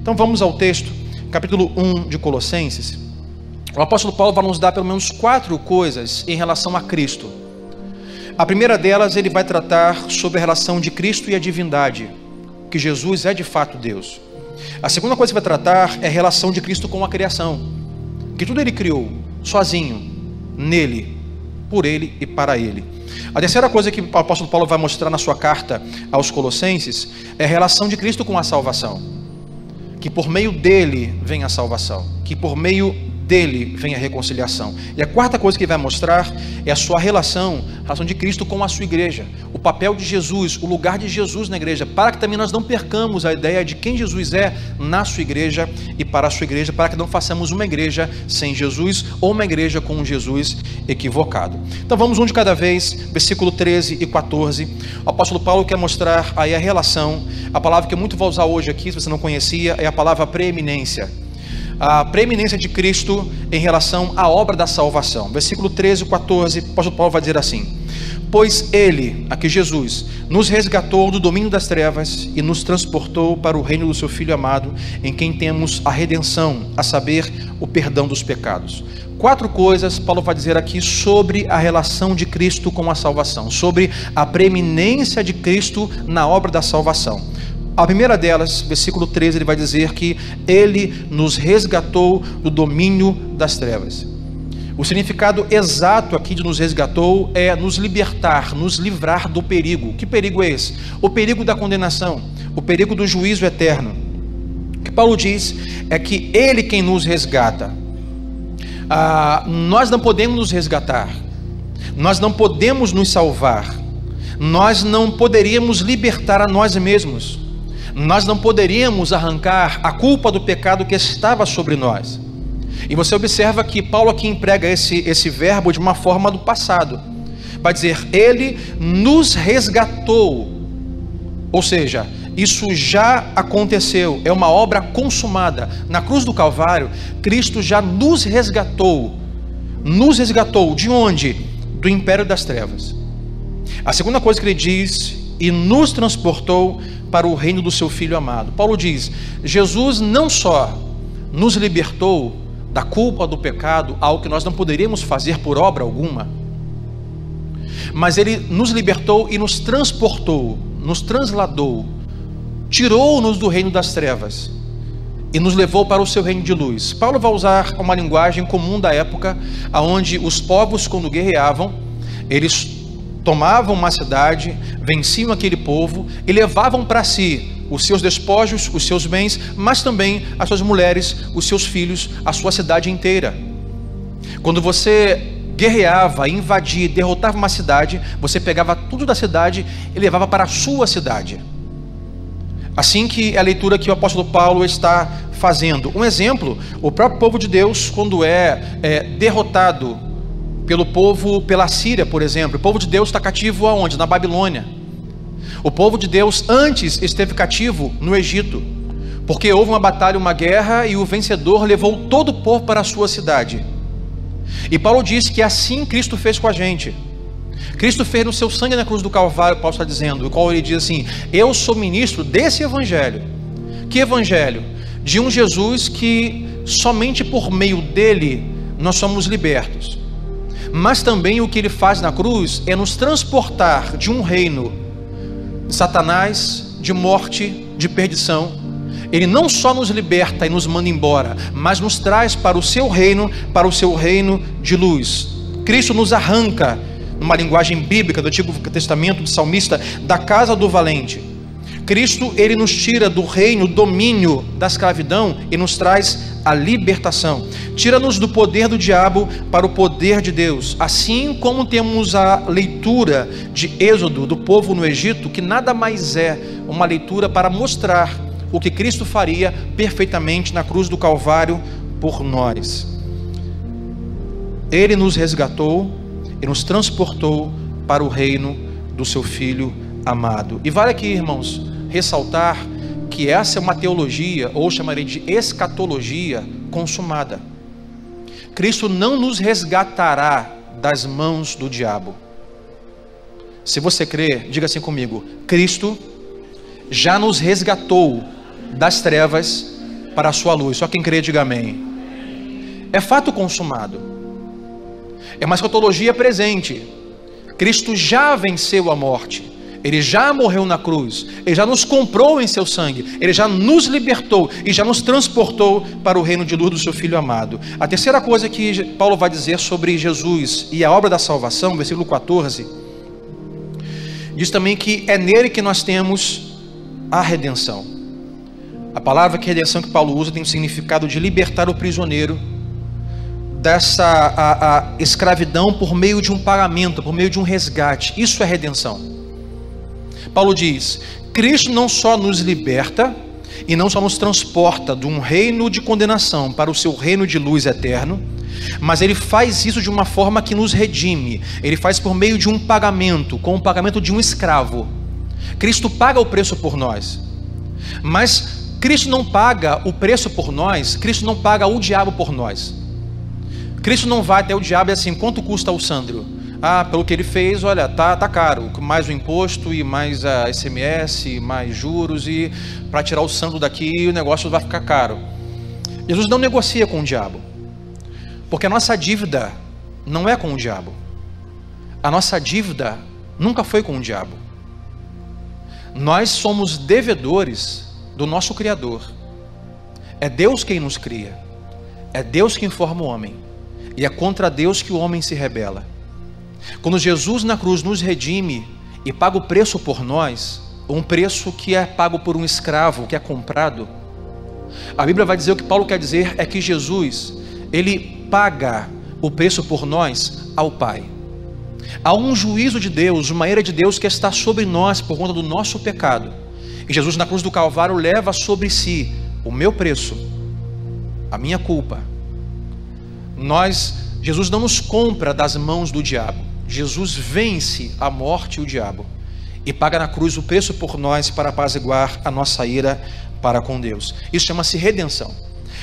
Então vamos ao texto, capítulo 1 de Colossenses. O apóstolo Paulo vai nos dar pelo menos quatro coisas em relação a Cristo. A primeira delas, ele vai tratar sobre a relação de Cristo e a divindade, que Jesus é de fato Deus. A segunda coisa que vai tratar é a relação de Cristo com a criação, que tudo ele criou, sozinho, nele, por ele e para ele. A terceira coisa que o apóstolo Paulo vai mostrar na sua carta aos Colossenses é a relação de Cristo com a salvação. Que por meio dele vem a salvação, que por meio dele vem a reconciliação. E a quarta coisa que vai mostrar é a sua relação, a relação de Cristo com a sua igreja, o papel de Jesus, o lugar de Jesus na igreja, para que também nós não percamos a ideia de quem Jesus é na sua igreja e para a sua igreja, para que não façamos uma igreja sem Jesus ou uma igreja com um Jesus equivocado. Então vamos um de cada vez, versículo 13 e 14. O apóstolo Paulo quer mostrar aí a relação, a palavra que eu muito vou usar hoje aqui, se você não conhecia, é a palavra preeminência a preeminência de Cristo em relação à obra da salvação. Versículo 13 e 14, o apóstolo Paulo vai dizer assim: Pois ele, aqui Jesus, nos resgatou do domínio das trevas e nos transportou para o reino do seu Filho amado, em quem temos a redenção, a saber, o perdão dos pecados. Quatro coisas Paulo vai dizer aqui sobre a relação de Cristo com a salvação, sobre a preeminência de Cristo na obra da salvação. A primeira delas, versículo 13, ele vai dizer que ele nos resgatou do domínio das trevas. O significado exato aqui de nos resgatou é nos libertar, nos livrar do perigo. Que perigo é esse? O perigo da condenação, o perigo do juízo eterno. O que Paulo diz é que ele quem nos resgata. Ah, nós não podemos nos resgatar, nós não podemos nos salvar, nós não poderíamos libertar a nós mesmos nós não poderíamos arrancar a culpa do pecado que estava sobre nós. E você observa que Paulo aqui emprega esse, esse verbo de uma forma do passado. Vai dizer, ele nos resgatou. Ou seja, isso já aconteceu, é uma obra consumada. Na cruz do Calvário, Cristo já nos resgatou. Nos resgatou de onde? Do império das trevas. A segunda coisa que ele diz, e nos transportou para o reino do seu filho amado. Paulo diz: Jesus não só nos libertou da culpa do pecado, algo que nós não poderíamos fazer por obra alguma, mas ele nos libertou e nos transportou, nos transladou, tirou-nos do reino das trevas e nos levou para o seu reino de luz. Paulo vai usar uma linguagem comum da época, aonde os povos quando guerreavam, eles tomavam uma cidade, venciam aquele povo e levavam para si os seus despojos, os seus bens, mas também as suas mulheres, os seus filhos, a sua cidade inteira. Quando você guerreava, invadia, derrotava uma cidade, você pegava tudo da cidade e levava para a sua cidade. Assim que é a leitura que o apóstolo Paulo está fazendo. Um exemplo, o próprio povo de Deus, quando é, é derrotado pelo povo, pela Síria, por exemplo. O povo de Deus está cativo aonde? Na Babilônia. O povo de Deus antes esteve cativo no Egito, porque houve uma batalha, uma guerra, e o vencedor levou todo o povo para a sua cidade. E Paulo diz que assim Cristo fez com a gente. Cristo fez no seu sangue na cruz do Calvário, Paulo está dizendo, o qual ele diz assim: Eu sou ministro desse evangelho. Que evangelho? De um Jesus que somente por meio dele nós somos libertos mas também o que ele faz na cruz é nos transportar de um reino de Satanás, de morte, de perdição. Ele não só nos liberta e nos manda embora, mas nos traz para o seu reino, para o seu reino de luz. Cristo nos arranca, numa linguagem bíblica do Antigo Testamento, do salmista, da casa do valente. Cristo, ele nos tira do reino, domínio da escravidão e nos traz a libertação. Tira-nos do poder do diabo para o poder de Deus. Assim como temos a leitura de Êxodo do povo no Egito, que nada mais é uma leitura para mostrar o que Cristo faria perfeitamente na cruz do Calvário por nós. Ele nos resgatou e nos transportou para o reino do seu filho amado. E vale aqui, irmãos, ressaltar que essa é uma teologia, ou chamarei de escatologia consumada. Cristo não nos resgatará das mãos do diabo. Se você crê, diga assim comigo: Cristo já nos resgatou das trevas para a sua luz. Só quem crê, diga amém. É fato consumado. É uma escatologia presente. Cristo já venceu a morte. Ele já morreu na cruz, ele já nos comprou em seu sangue, ele já nos libertou e já nos transportou para o reino de luz do seu Filho amado. A terceira coisa que Paulo vai dizer sobre Jesus e a obra da salvação, versículo 14, diz também que é nele que nós temos a redenção. A palavra que redenção que Paulo usa tem o significado de libertar o prisioneiro dessa a, a escravidão por meio de um pagamento, por meio de um resgate. Isso é redenção. Paulo diz: Cristo não só nos liberta e não só nos transporta de um reino de condenação para o seu reino de luz eterno, mas ele faz isso de uma forma que nos redime. Ele faz por meio de um pagamento, com o pagamento de um escravo. Cristo paga o preço por nós. Mas Cristo não paga o preço por nós, Cristo não paga o diabo por nós. Cristo não vai até o diabo e assim, quanto custa o Sandro? Ah, pelo que ele fez, olha, tá, tá caro, mais o imposto e mais a SMS, mais juros e para tirar o santo daqui o negócio vai ficar caro. Jesus não negocia com o diabo, porque a nossa dívida não é com o diabo. A nossa dívida nunca foi com o diabo. Nós somos devedores do nosso Criador. É Deus quem nos cria. É Deus quem forma o homem. E é contra Deus que o homem se rebela. Quando Jesus na cruz nos redime e paga o preço por nós, um preço que é pago por um escravo, que é comprado, a Bíblia vai dizer o que Paulo quer dizer é que Jesus, ele paga o preço por nós ao Pai. Há um juízo de Deus, uma ira de Deus que está sobre nós por conta do nosso pecado. E Jesus na cruz do Calvário leva sobre si o meu preço, a minha culpa. Nós, Jesus não nos compra das mãos do diabo. Jesus vence a morte e o diabo e paga na cruz o preço por nós para apaziguar a nossa ira para com Deus. Isso chama-se redenção.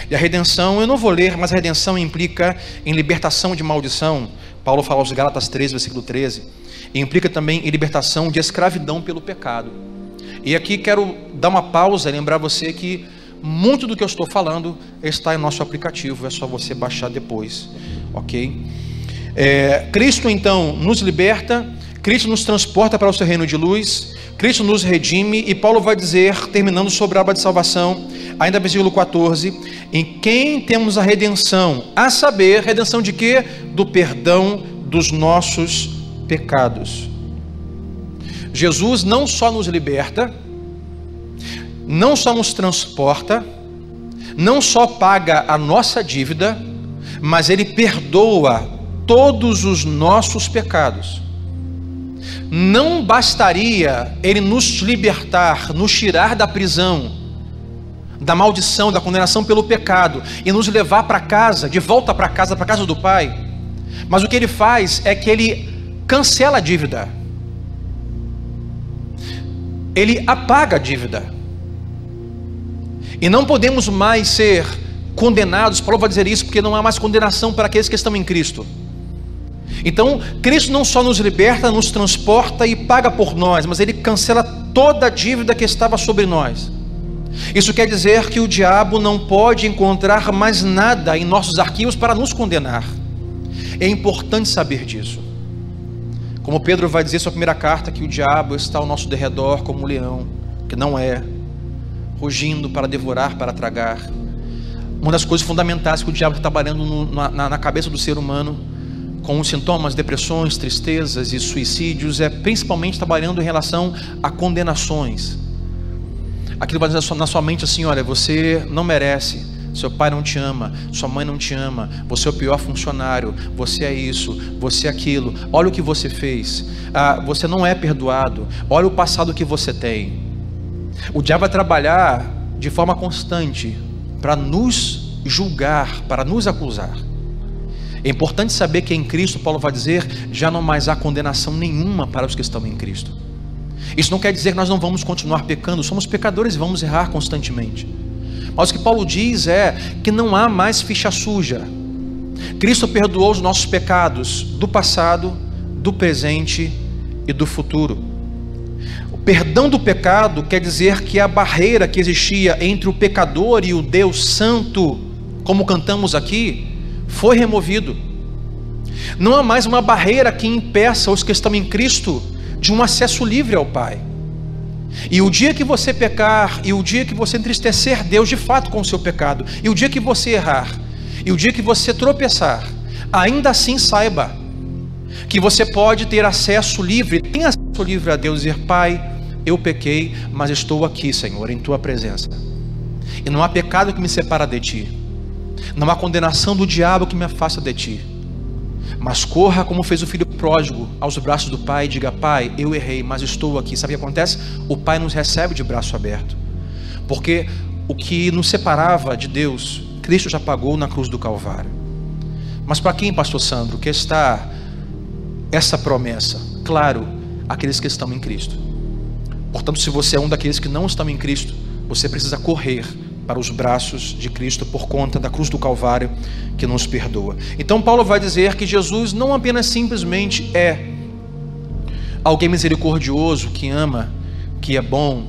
E a redenção, eu não vou ler, mas a redenção implica em libertação de maldição. Paulo fala aos Gálatas 13, versículo 13. E implica também em libertação de escravidão pelo pecado. E aqui quero dar uma pausa e lembrar você que muito do que eu estou falando está em nosso aplicativo, é só você baixar depois, ok? É, Cristo então nos liberta, Cristo nos transporta para o seu reino de luz, Cristo nos redime, e Paulo vai dizer, terminando sobre a aba de salvação, ainda versículo 14: em quem temos a redenção, a saber, redenção de quê? Do perdão dos nossos pecados. Jesus não só nos liberta, não só nos transporta, não só paga a nossa dívida, mas ele perdoa todos os nossos pecados. Não bastaria Ele nos libertar, nos tirar da prisão, da maldição, da condenação pelo pecado e nos levar para casa, de volta para casa, para casa do Pai. Mas o que Ele faz é que Ele cancela a dívida. Ele apaga a dívida. E não podemos mais ser condenados, Paulo vai dizer isso, porque não há mais condenação para aqueles que estão em Cristo. Então, Cristo não só nos liberta, nos transporta e paga por nós, mas ele cancela toda a dívida que estava sobre nós. Isso quer dizer que o diabo não pode encontrar mais nada em nossos arquivos para nos condenar. É importante saber disso. Como Pedro vai dizer sua primeira carta, que o diabo está ao nosso derredor como um leão, que não é, rugindo para devorar, para tragar. Uma das coisas fundamentais que o diabo está trabalhando no, na, na cabeça do ser humano com os sintomas, depressões, tristezas e suicídios, é principalmente trabalhando em relação a condenações. Aquilo vai dizer na sua mente assim: olha, você não merece, seu pai não te ama, sua mãe não te ama, você é o pior funcionário, você é isso, você é aquilo, olha o que você fez, ah, você não é perdoado, olha o passado que você tem. O diabo vai trabalhar de forma constante para nos julgar, para nos acusar. É importante saber que em Cristo, Paulo vai dizer, já não mais há condenação nenhuma para os que estão em Cristo. Isso não quer dizer que nós não vamos continuar pecando, somos pecadores e vamos errar constantemente. Mas o que Paulo diz é que não há mais ficha suja. Cristo perdoou os nossos pecados do passado, do presente e do futuro. O perdão do pecado quer dizer que a barreira que existia entre o pecador e o Deus Santo, como cantamos aqui, foi removido. Não há mais uma barreira que impeça os que estão em Cristo de um acesso livre ao Pai. E o dia que você pecar, e o dia que você entristecer Deus de fato com o seu pecado, e o dia que você errar, e o dia que você tropeçar, ainda assim saiba que você pode ter acesso livre, tem acesso livre a Deus e dizer: Pai, eu pequei, mas estou aqui, Senhor, em tua presença. E não há pecado que me separa de ti, não há condenação do diabo que me afasta de ti. Mas corra como fez o filho pródigo aos braços do pai e diga: Pai, eu errei, mas estou aqui. Sabe o que acontece? O pai nos recebe de braço aberto. Porque o que nos separava de Deus, Cristo já pagou na cruz do Calvário. Mas para quem, pastor Sandro, que está essa promessa? Claro, aqueles que estão em Cristo. Portanto, se você é um daqueles que não estão em Cristo, você precisa correr para os braços de Cristo por conta da cruz do Calvário que nos perdoa. Então, Paulo vai dizer que Jesus não apenas simplesmente é alguém misericordioso, que ama, que é bom,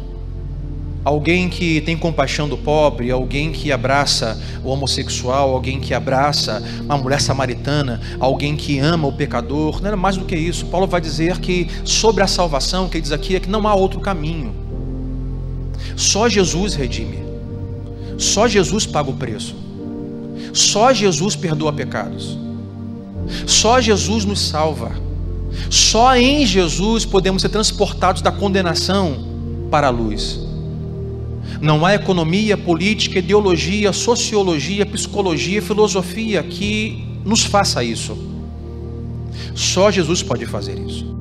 alguém que tem compaixão do pobre, alguém que abraça o homossexual, alguém que abraça uma mulher samaritana, alguém que ama o pecador, não é mais do que isso. Paulo vai dizer que sobre a salvação, que ele diz aqui, é que não há outro caminho. Só Jesus redime. Só Jesus paga o preço. Só Jesus perdoa pecados. Só Jesus nos salva. Só em Jesus podemos ser transportados da condenação para a luz. Não há economia, política, ideologia, sociologia, psicologia, filosofia que nos faça isso. Só Jesus pode fazer isso.